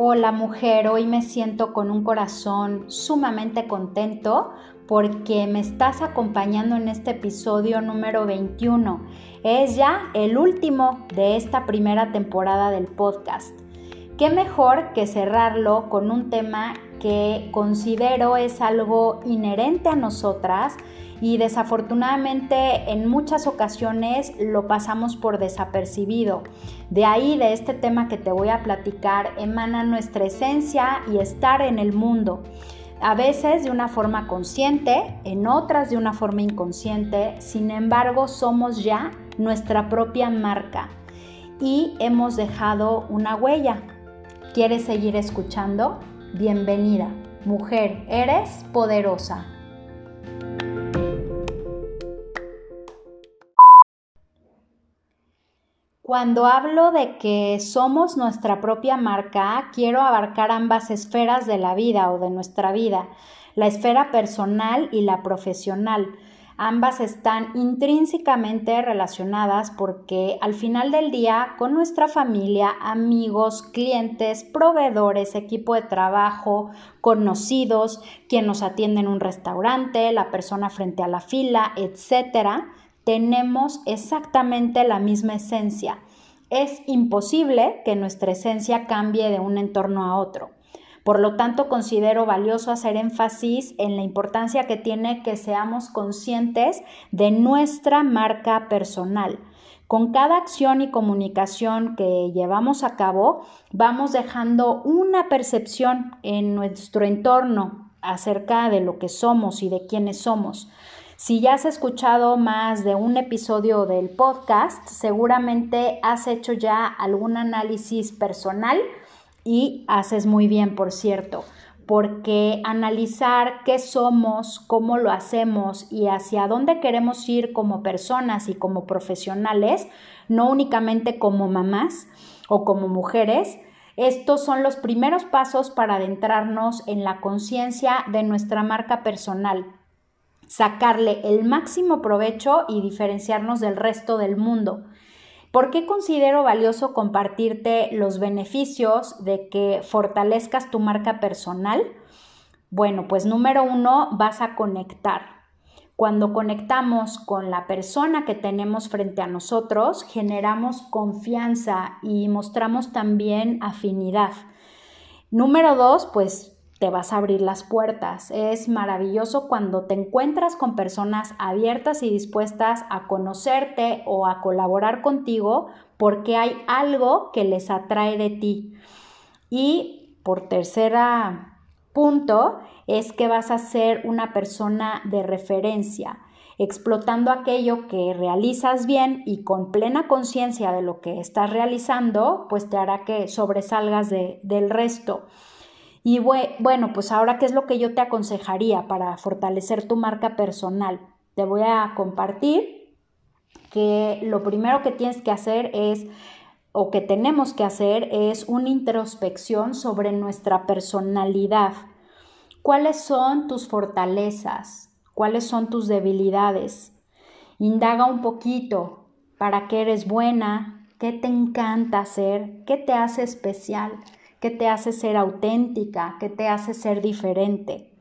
Hola mujer, hoy me siento con un corazón sumamente contento porque me estás acompañando en este episodio número 21. Es ya el último de esta primera temporada del podcast. ¿Qué mejor que cerrarlo con un tema que considero es algo inherente a nosotras y desafortunadamente en muchas ocasiones lo pasamos por desapercibido. De ahí, de este tema que te voy a platicar, emana nuestra esencia y estar en el mundo. A veces de una forma consciente, en otras de una forma inconsciente, sin embargo somos ya nuestra propia marca y hemos dejado una huella. ¿Quieres seguir escuchando? Bienvenida. Mujer, eres poderosa. Cuando hablo de que somos nuestra propia marca, quiero abarcar ambas esferas de la vida o de nuestra vida, la esfera personal y la profesional. Ambas están intrínsecamente relacionadas porque al final del día con nuestra familia, amigos, clientes, proveedores, equipo de trabajo, conocidos, quien nos atiende en un restaurante, la persona frente a la fila, etcétera, tenemos exactamente la misma esencia. Es imposible que nuestra esencia cambie de un entorno a otro. Por lo tanto, considero valioso hacer énfasis en la importancia que tiene que seamos conscientes de nuestra marca personal. Con cada acción y comunicación que llevamos a cabo, vamos dejando una percepción en nuestro entorno acerca de lo que somos y de quiénes somos. Si ya has escuchado más de un episodio del podcast, seguramente has hecho ya algún análisis personal y haces muy bien, por cierto, porque analizar qué somos, cómo lo hacemos y hacia dónde queremos ir como personas y como profesionales, no únicamente como mamás o como mujeres, estos son los primeros pasos para adentrarnos en la conciencia de nuestra marca personal sacarle el máximo provecho y diferenciarnos del resto del mundo. ¿Por qué considero valioso compartirte los beneficios de que fortalezcas tu marca personal? Bueno, pues número uno, vas a conectar. Cuando conectamos con la persona que tenemos frente a nosotros, generamos confianza y mostramos también afinidad. Número dos, pues te vas a abrir las puertas. Es maravilloso cuando te encuentras con personas abiertas y dispuestas a conocerte o a colaborar contigo porque hay algo que les atrae de ti. Y por tercera punto es que vas a ser una persona de referencia, explotando aquello que realizas bien y con plena conciencia de lo que estás realizando, pues te hará que sobresalgas del resto. Y bueno, pues ahora, ¿qué es lo que yo te aconsejaría para fortalecer tu marca personal? Te voy a compartir que lo primero que tienes que hacer es, o que tenemos que hacer, es una introspección sobre nuestra personalidad. ¿Cuáles son tus fortalezas? ¿Cuáles son tus debilidades? Indaga un poquito para qué eres buena, qué te encanta hacer, qué te hace especial qué te hace ser auténtica, qué te hace ser diferente.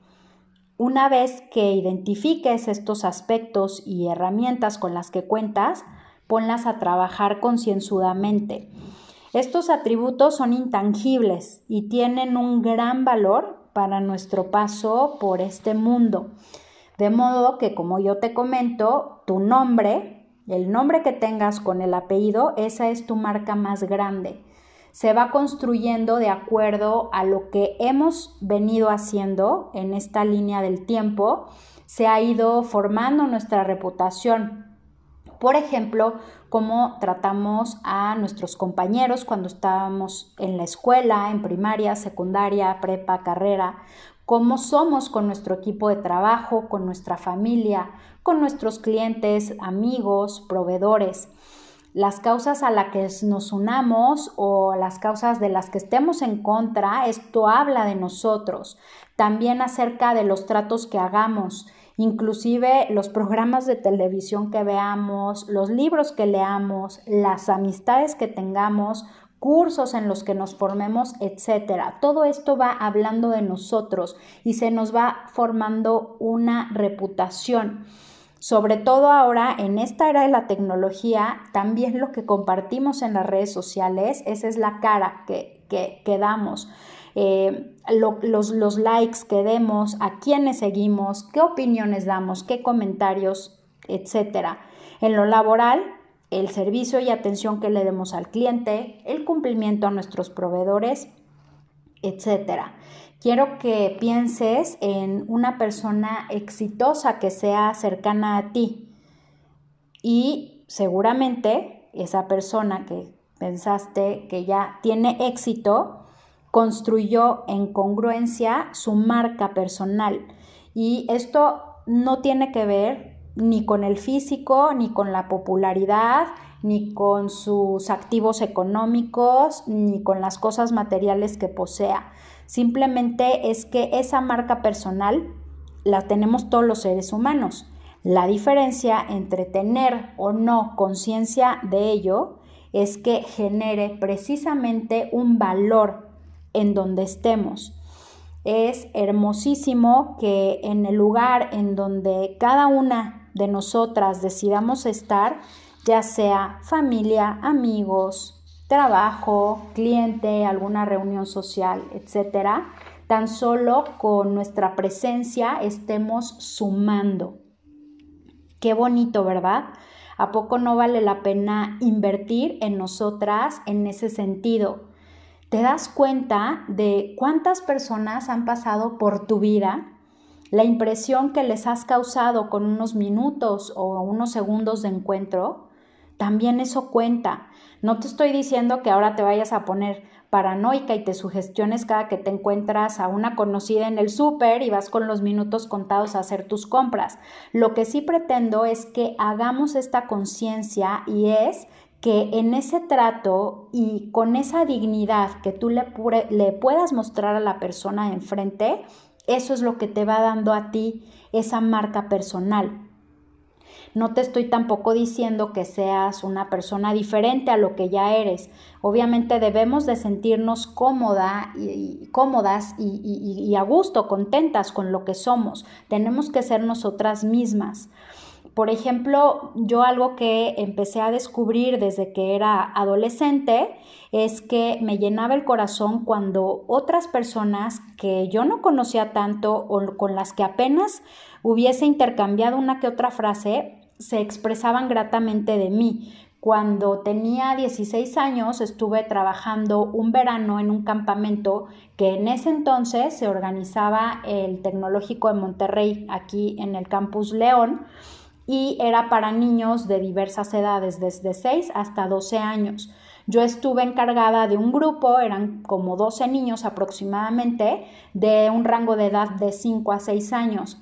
Una vez que identifiques estos aspectos y herramientas con las que cuentas, ponlas a trabajar concienzudamente. Estos atributos son intangibles y tienen un gran valor para nuestro paso por este mundo. De modo que, como yo te comento, tu nombre, el nombre que tengas con el apellido, esa es tu marca más grande se va construyendo de acuerdo a lo que hemos venido haciendo en esta línea del tiempo, se ha ido formando nuestra reputación. Por ejemplo, cómo tratamos a nuestros compañeros cuando estábamos en la escuela, en primaria, secundaria, prepa, carrera, cómo somos con nuestro equipo de trabajo, con nuestra familia, con nuestros clientes, amigos, proveedores las causas a las que nos unamos o las causas de las que estemos en contra, esto habla de nosotros, también acerca de los tratos que hagamos, inclusive los programas de televisión que veamos, los libros que leamos, las amistades que tengamos, cursos en los que nos formemos, etcétera. Todo esto va hablando de nosotros y se nos va formando una reputación. Sobre todo ahora en esta era de la tecnología, también lo que compartimos en las redes sociales, esa es la cara que, que, damos. Eh, los, los likes que demos, a quienes seguimos, qué opiniones damos, qué comentarios, etcétera. En lo laboral, el servicio y atención que le demos al cliente, el cumplimiento a nuestros proveedores, etcétera. Quiero que pienses en una persona exitosa que sea cercana a ti y seguramente esa persona que pensaste que ya tiene éxito construyó en congruencia su marca personal y esto no tiene que ver ni con el físico, ni con la popularidad, ni con sus activos económicos, ni con las cosas materiales que posea. Simplemente es que esa marca personal la tenemos todos los seres humanos. La diferencia entre tener o no conciencia de ello es que genere precisamente un valor en donde estemos. Es hermosísimo que en el lugar en donde cada una de nosotras decidamos estar, ya sea familia, amigos, trabajo, cliente, alguna reunión social, etcétera, tan solo con nuestra presencia estemos sumando. Qué bonito, ¿verdad? ¿A poco no vale la pena invertir en nosotras en ese sentido? ¿Te das cuenta de cuántas personas han pasado por tu vida? La impresión que les has causado con unos minutos o unos segundos de encuentro, también eso cuenta. No te estoy diciendo que ahora te vayas a poner paranoica y te sugestiones cada que te encuentras a una conocida en el súper y vas con los minutos contados a hacer tus compras. Lo que sí pretendo es que hagamos esta conciencia y es que en ese trato y con esa dignidad que tú le, le puedas mostrar a la persona enfrente, eso es lo que te va dando a ti esa marca personal. No te estoy tampoco diciendo que seas una persona diferente a lo que ya eres. Obviamente debemos de sentirnos cómoda y, cómodas y, y a gusto, contentas con lo que somos. Tenemos que ser nosotras mismas. Por ejemplo, yo algo que empecé a descubrir desde que era adolescente es que me llenaba el corazón cuando otras personas que yo no conocía tanto o con las que apenas hubiese intercambiado una que otra frase, se expresaban gratamente de mí. Cuando tenía 16 años estuve trabajando un verano en un campamento que en ese entonces se organizaba el Tecnológico de Monterrey aquí en el campus León y era para niños de diversas edades, desde 6 hasta 12 años. Yo estuve encargada de un grupo, eran como 12 niños aproximadamente, de un rango de edad de 5 a 6 años.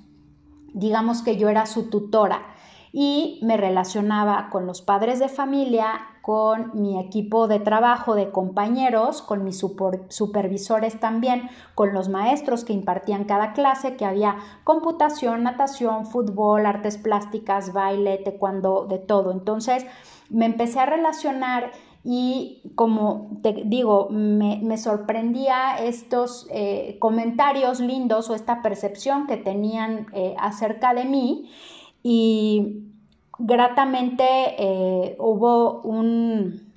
Digamos que yo era su tutora y me relacionaba con los padres de familia, con mi equipo de trabajo, de compañeros, con mis supervisores también, con los maestros que impartían cada clase, que había computación, natación, fútbol, artes plásticas, baile, taekwondo, de todo. Entonces me empecé a relacionar y como te digo, me, sorprendía estos eh, comentarios lindos o esta percepción que tenían eh, acerca de mí y gratamente eh, hubo un,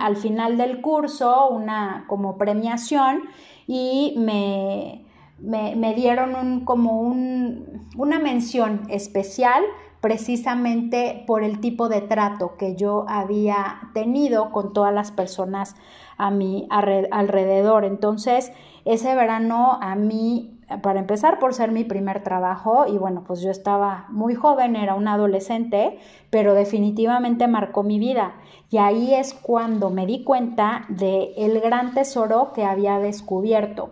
al final del curso una como premiación y me, me, dieron un, como un, una mención especial precisamente por el tipo de trato que yo había tenido con todas las personas a mi alrededor. Entonces, ese verano a mí para empezar por ser mi primer trabajo y bueno, pues yo estaba muy joven, era una adolescente, pero definitivamente marcó mi vida y ahí es cuando me di cuenta de el gran tesoro que había descubierto.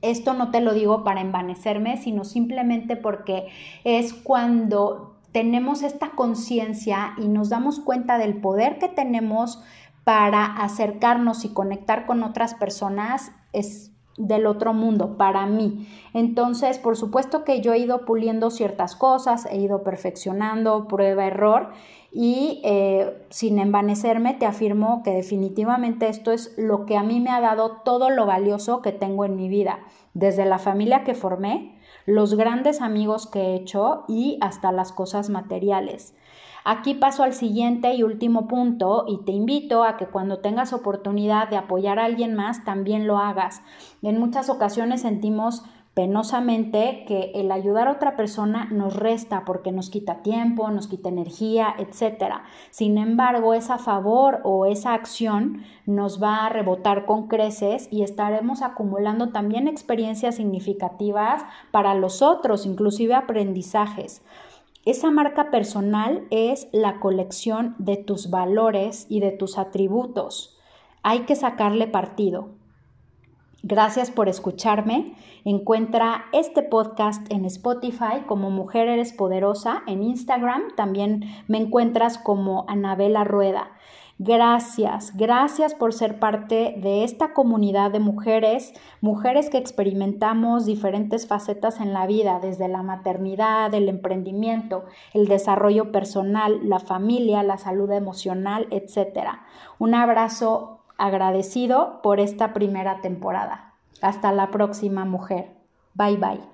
Esto no te lo digo para envanecerme, sino simplemente porque es cuando tenemos esta conciencia y nos damos cuenta del poder que tenemos para acercarnos y conectar con otras personas, es del otro mundo para mí. Entonces, por supuesto que yo he ido puliendo ciertas cosas, he ido perfeccionando, prueba, error, y eh, sin envanecerme te afirmo que definitivamente esto es lo que a mí me ha dado todo lo valioso que tengo en mi vida, desde la familia que formé, los grandes amigos que he hecho y hasta las cosas materiales. Aquí paso al siguiente y último punto y te invito a que cuando tengas oportunidad de apoyar a alguien más también lo hagas. En muchas ocasiones sentimos penosamente que el ayudar a otra persona nos resta porque nos quita tiempo, nos quita energía, etc. Sin embargo, esa favor o esa acción nos va a rebotar con creces y estaremos acumulando también experiencias significativas para los otros, inclusive aprendizajes. Esa marca personal es la colección de tus valores y de tus atributos. Hay que sacarle partido. Gracias por escucharme. Encuentra este podcast en Spotify como Mujer Eres Poderosa, en Instagram también me encuentras como Anabela Rueda. Gracias, gracias por ser parte de esta comunidad de mujeres, mujeres que experimentamos diferentes facetas en la vida, desde la maternidad, el emprendimiento, el desarrollo personal, la familia, la salud emocional, etc. Un abrazo agradecido por esta primera temporada. Hasta la próxima mujer. Bye bye.